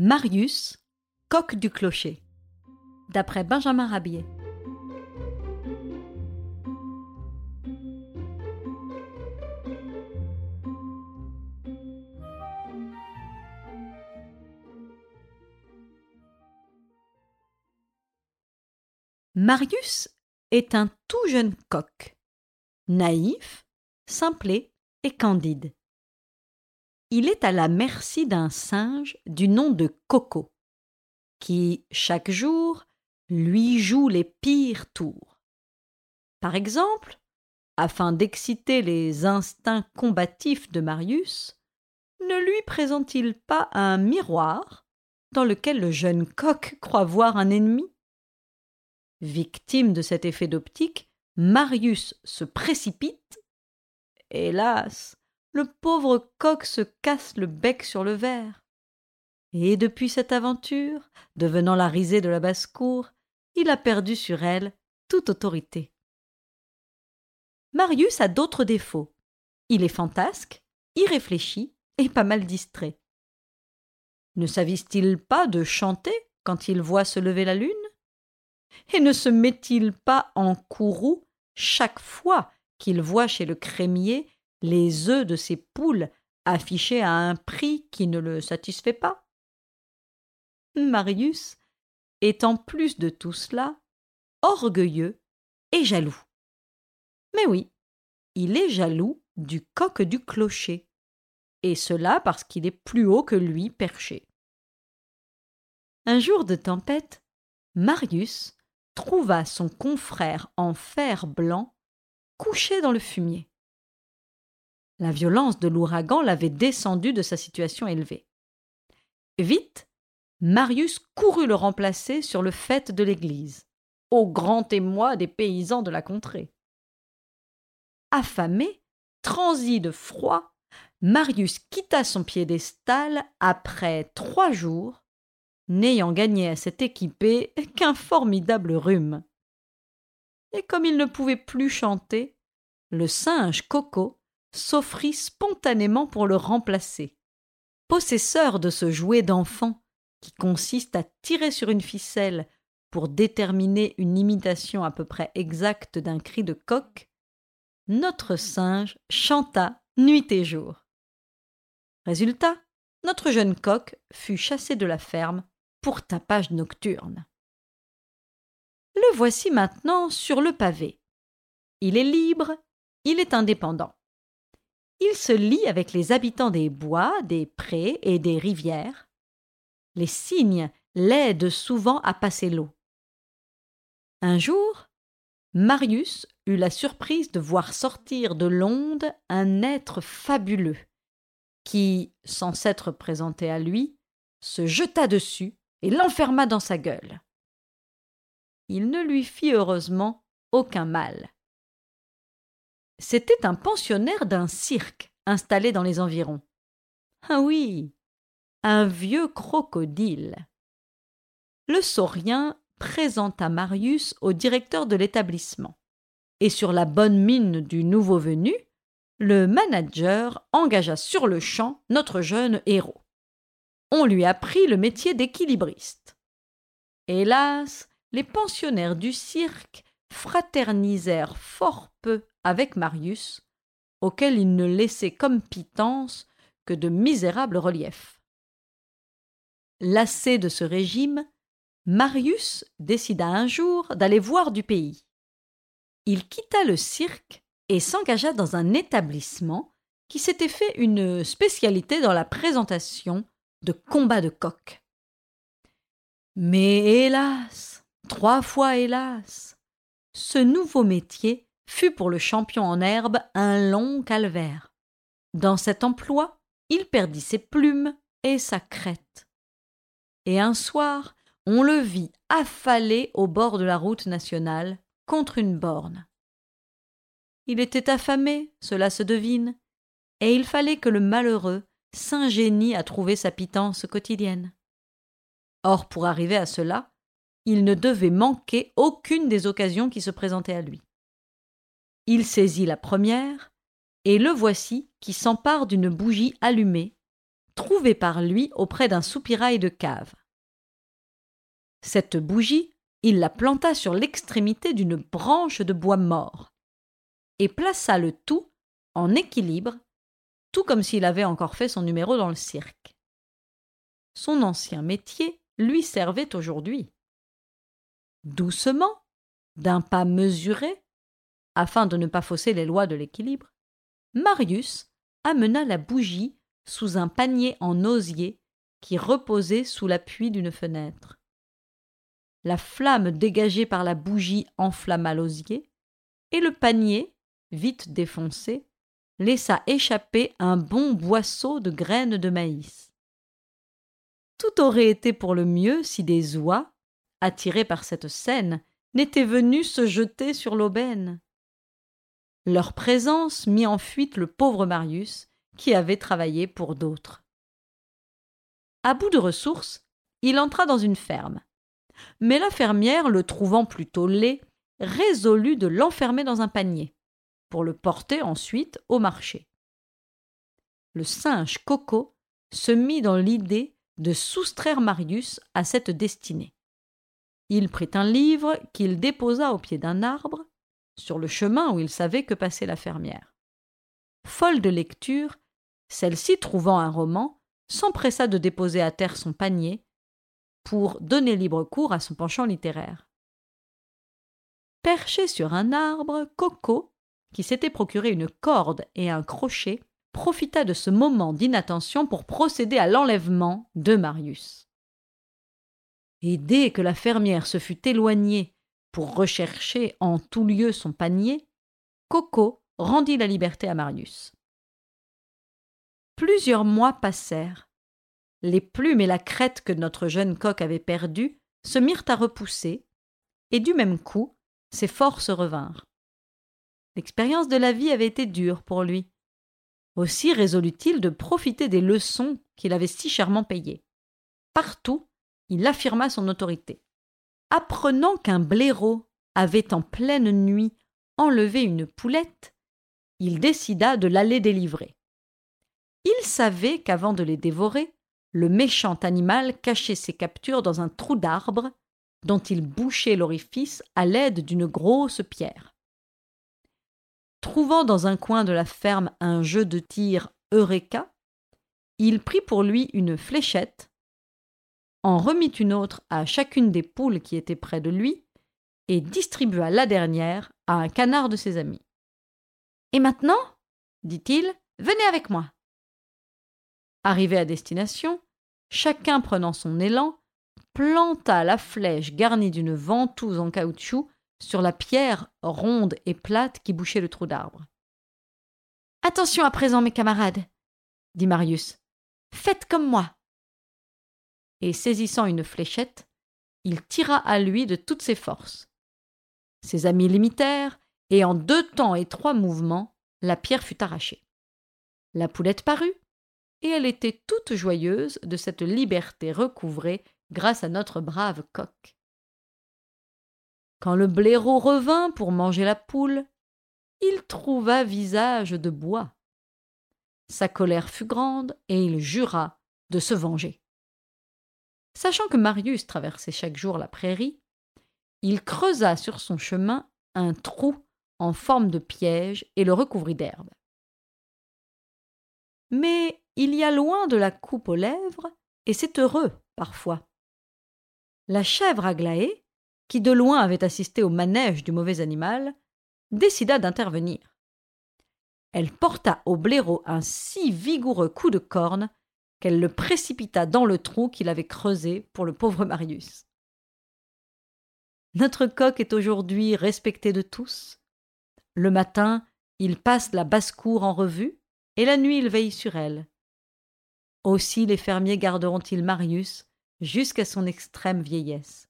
Marius, coq du clocher, d'après Benjamin Rabier. Marius est un tout jeune coq, naïf, simplé et candide. Il est à la merci d'un singe du nom de Coco, qui, chaque jour, lui joue les pires tours. Par exemple, afin d'exciter les instincts combatifs de Marius, ne lui présente-t-il pas un miroir dans lequel le jeune coq croit voir un ennemi? Victime de cet effet d'optique, Marius se précipite. Hélas, le pauvre coq se casse le bec sur le verre. Et depuis cette aventure, devenant la risée de la basse-cour, il a perdu sur elle toute autorité. Marius a d'autres défauts. Il est fantasque, irréfléchi et pas mal distrait. Ne s'avise-t-il pas de chanter quand il voit se lever la lune? Et ne se met-il pas en courroux chaque fois qu'il voit chez le crémier les œufs de ses poules affichés à un prix qui ne le satisfait pas? Marius est en plus de tout cela orgueilleux et jaloux. Mais oui, il est jaloux du coq du clocher, et cela parce qu'il est plus haut que lui perché. Un jour de tempête, Marius trouva son confrère en fer blanc couché dans le fumier. La violence de l'ouragan l'avait descendu de sa situation élevée. Vite, Marius courut le remplacer sur le faîte de l'église, au grand émoi des paysans de la contrée. Affamé, transi de froid, Marius quitta son piédestal après trois jours n'ayant gagné à cet équipé qu'un formidable rhume. Et comme il ne pouvait plus chanter, le singe Coco s'offrit spontanément pour le remplacer. Possesseur de ce jouet d'enfant qui consiste à tirer sur une ficelle pour déterminer une imitation à peu près exacte d'un cri de coq, notre singe chanta nuit et jour. Résultat, notre jeune coq fut chassé de la ferme pour tapage nocturne. Le voici maintenant sur le pavé. Il est libre, il est indépendant. Il se lie avec les habitants des bois, des prés et des rivières. Les cygnes l'aident souvent à passer l'eau. Un jour, Marius eut la surprise de voir sortir de l'onde un être fabuleux, qui, sans s'être présenté à lui, se jeta dessus et l'enferma dans sa gueule. Il ne lui fit heureusement aucun mal. C'était un pensionnaire d'un cirque installé dans les environs. Ah oui, un vieux crocodile. Le saurien présenta Marius au directeur de l'établissement, et sur la bonne mine du nouveau venu, le manager engagea sur le champ notre jeune héros on lui apprit le métier d'équilibriste. Hélas, les pensionnaires du cirque fraternisèrent fort peu avec Marius, auquel ils ne laissaient comme pitance que de misérables reliefs. Lassé de ce régime, Marius décida un jour d'aller voir du pays. Il quitta le cirque et s'engagea dans un établissement qui s'était fait une spécialité dans la présentation de combat de coq. Mais hélas, trois fois hélas, ce nouveau métier fut pour le champion en herbe un long calvaire. Dans cet emploi, il perdit ses plumes et sa crête. Et un soir, on le vit affalé au bord de la route nationale contre une borne. Il était affamé, cela se devine, et il fallait que le malheureux s'ingénie à trouver sa pitance quotidienne. Or, pour arriver à cela, il ne devait manquer aucune des occasions qui se présentaient à lui. Il saisit la première, et le voici qui s'empare d'une bougie allumée, trouvée par lui auprès d'un soupirail de cave. Cette bougie, il la planta sur l'extrémité d'une branche de bois mort et plaça le tout en équilibre, tout comme s'il avait encore fait son numéro dans le cirque. Son ancien métier lui servait aujourd'hui. Doucement, d'un pas mesuré, afin de ne pas fausser les lois de l'équilibre, Marius amena la bougie sous un panier en osier qui reposait sous l'appui d'une fenêtre. La flamme dégagée par la bougie enflamma l'osier, et le panier, vite défoncé, laissa échapper un bon boisseau de graines de maïs. Tout aurait été pour le mieux si des oies, attirées par cette scène, n'étaient venues se jeter sur l'aubaine. Leur présence mit en fuite le pauvre Marius, qui avait travaillé pour d'autres. À bout de ressources, il entra dans une ferme. Mais la fermière, le trouvant plutôt laid, résolut de l'enfermer dans un panier pour le porter ensuite au marché. Le singe Coco se mit dans l'idée de soustraire Marius à cette destinée. Il prit un livre qu'il déposa au pied d'un arbre, sur le chemin où il savait que passait la fermière. Folle de lecture, celle-ci, trouvant un roman, s'empressa de déposer à terre son panier pour donner libre cours à son penchant littéraire. Perché sur un arbre, Coco qui s'était procuré une corde et un crochet, profita de ce moment d'inattention pour procéder à l'enlèvement de Marius. Et dès que la fermière se fut éloignée pour rechercher en tout lieu son panier, Coco rendit la liberté à Marius. Plusieurs mois passèrent. Les plumes et la crête que notre jeune coq avait perdues se mirent à repousser, et du même coup ses forces revinrent. L'expérience de la vie avait été dure pour lui. Aussi résolut-il de profiter des leçons qu'il avait si chèrement payées. Partout, il affirma son autorité. Apprenant qu'un blaireau avait en pleine nuit enlevé une poulette, il décida de l'aller délivrer. Il savait qu'avant de les dévorer, le méchant animal cachait ses captures dans un trou d'arbre dont il bouchait l'orifice à l'aide d'une grosse pierre. Trouvant dans un coin de la ferme un jeu de tir Eureka, il prit pour lui une fléchette, en remit une autre à chacune des poules qui étaient près de lui, et distribua la dernière à un canard de ses amis. Et maintenant, dit-il, venez avec moi. Arrivé à destination, chacun prenant son élan, planta la flèche garnie d'une ventouse en caoutchouc sur la pierre ronde et plate qui bouchait le trou d'arbre. Attention à présent, mes camarades, dit Marius. Faites comme moi. Et saisissant une fléchette, il tira à lui de toutes ses forces. Ses amis l'imitèrent, et en deux temps et trois mouvements, la pierre fut arrachée. La poulette parut, et elle était toute joyeuse de cette liberté recouvrée grâce à notre brave coq. Quand le blaireau revint pour manger la poule, il trouva visage de bois. Sa colère fut grande et il jura de se venger. Sachant que Marius traversait chaque jour la prairie, il creusa sur son chemin un trou en forme de piège et le recouvrit d'herbe. Mais il y a loin de la coupe aux lèvres, et c'est heureux parfois. La chèvre Aglaé, qui de loin avait assisté au manège du mauvais animal, décida d'intervenir. Elle porta au blaireau un si vigoureux coup de corne qu'elle le précipita dans le trou qu'il avait creusé pour le pauvre Marius. Notre coq est aujourd'hui respecté de tous. Le matin, il passe la basse-cour en revue, et la nuit il veille sur elle. Aussi les fermiers garderont-ils Marius jusqu'à son extrême vieillesse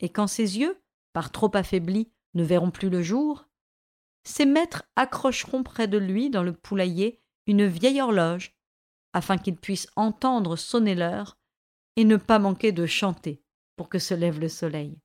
et quand ses yeux, par trop affaiblis, ne verront plus le jour, ses maîtres accrocheront près de lui dans le poulailler une vieille horloge, afin qu'il puisse entendre sonner l'heure et ne pas manquer de chanter pour que se lève le soleil.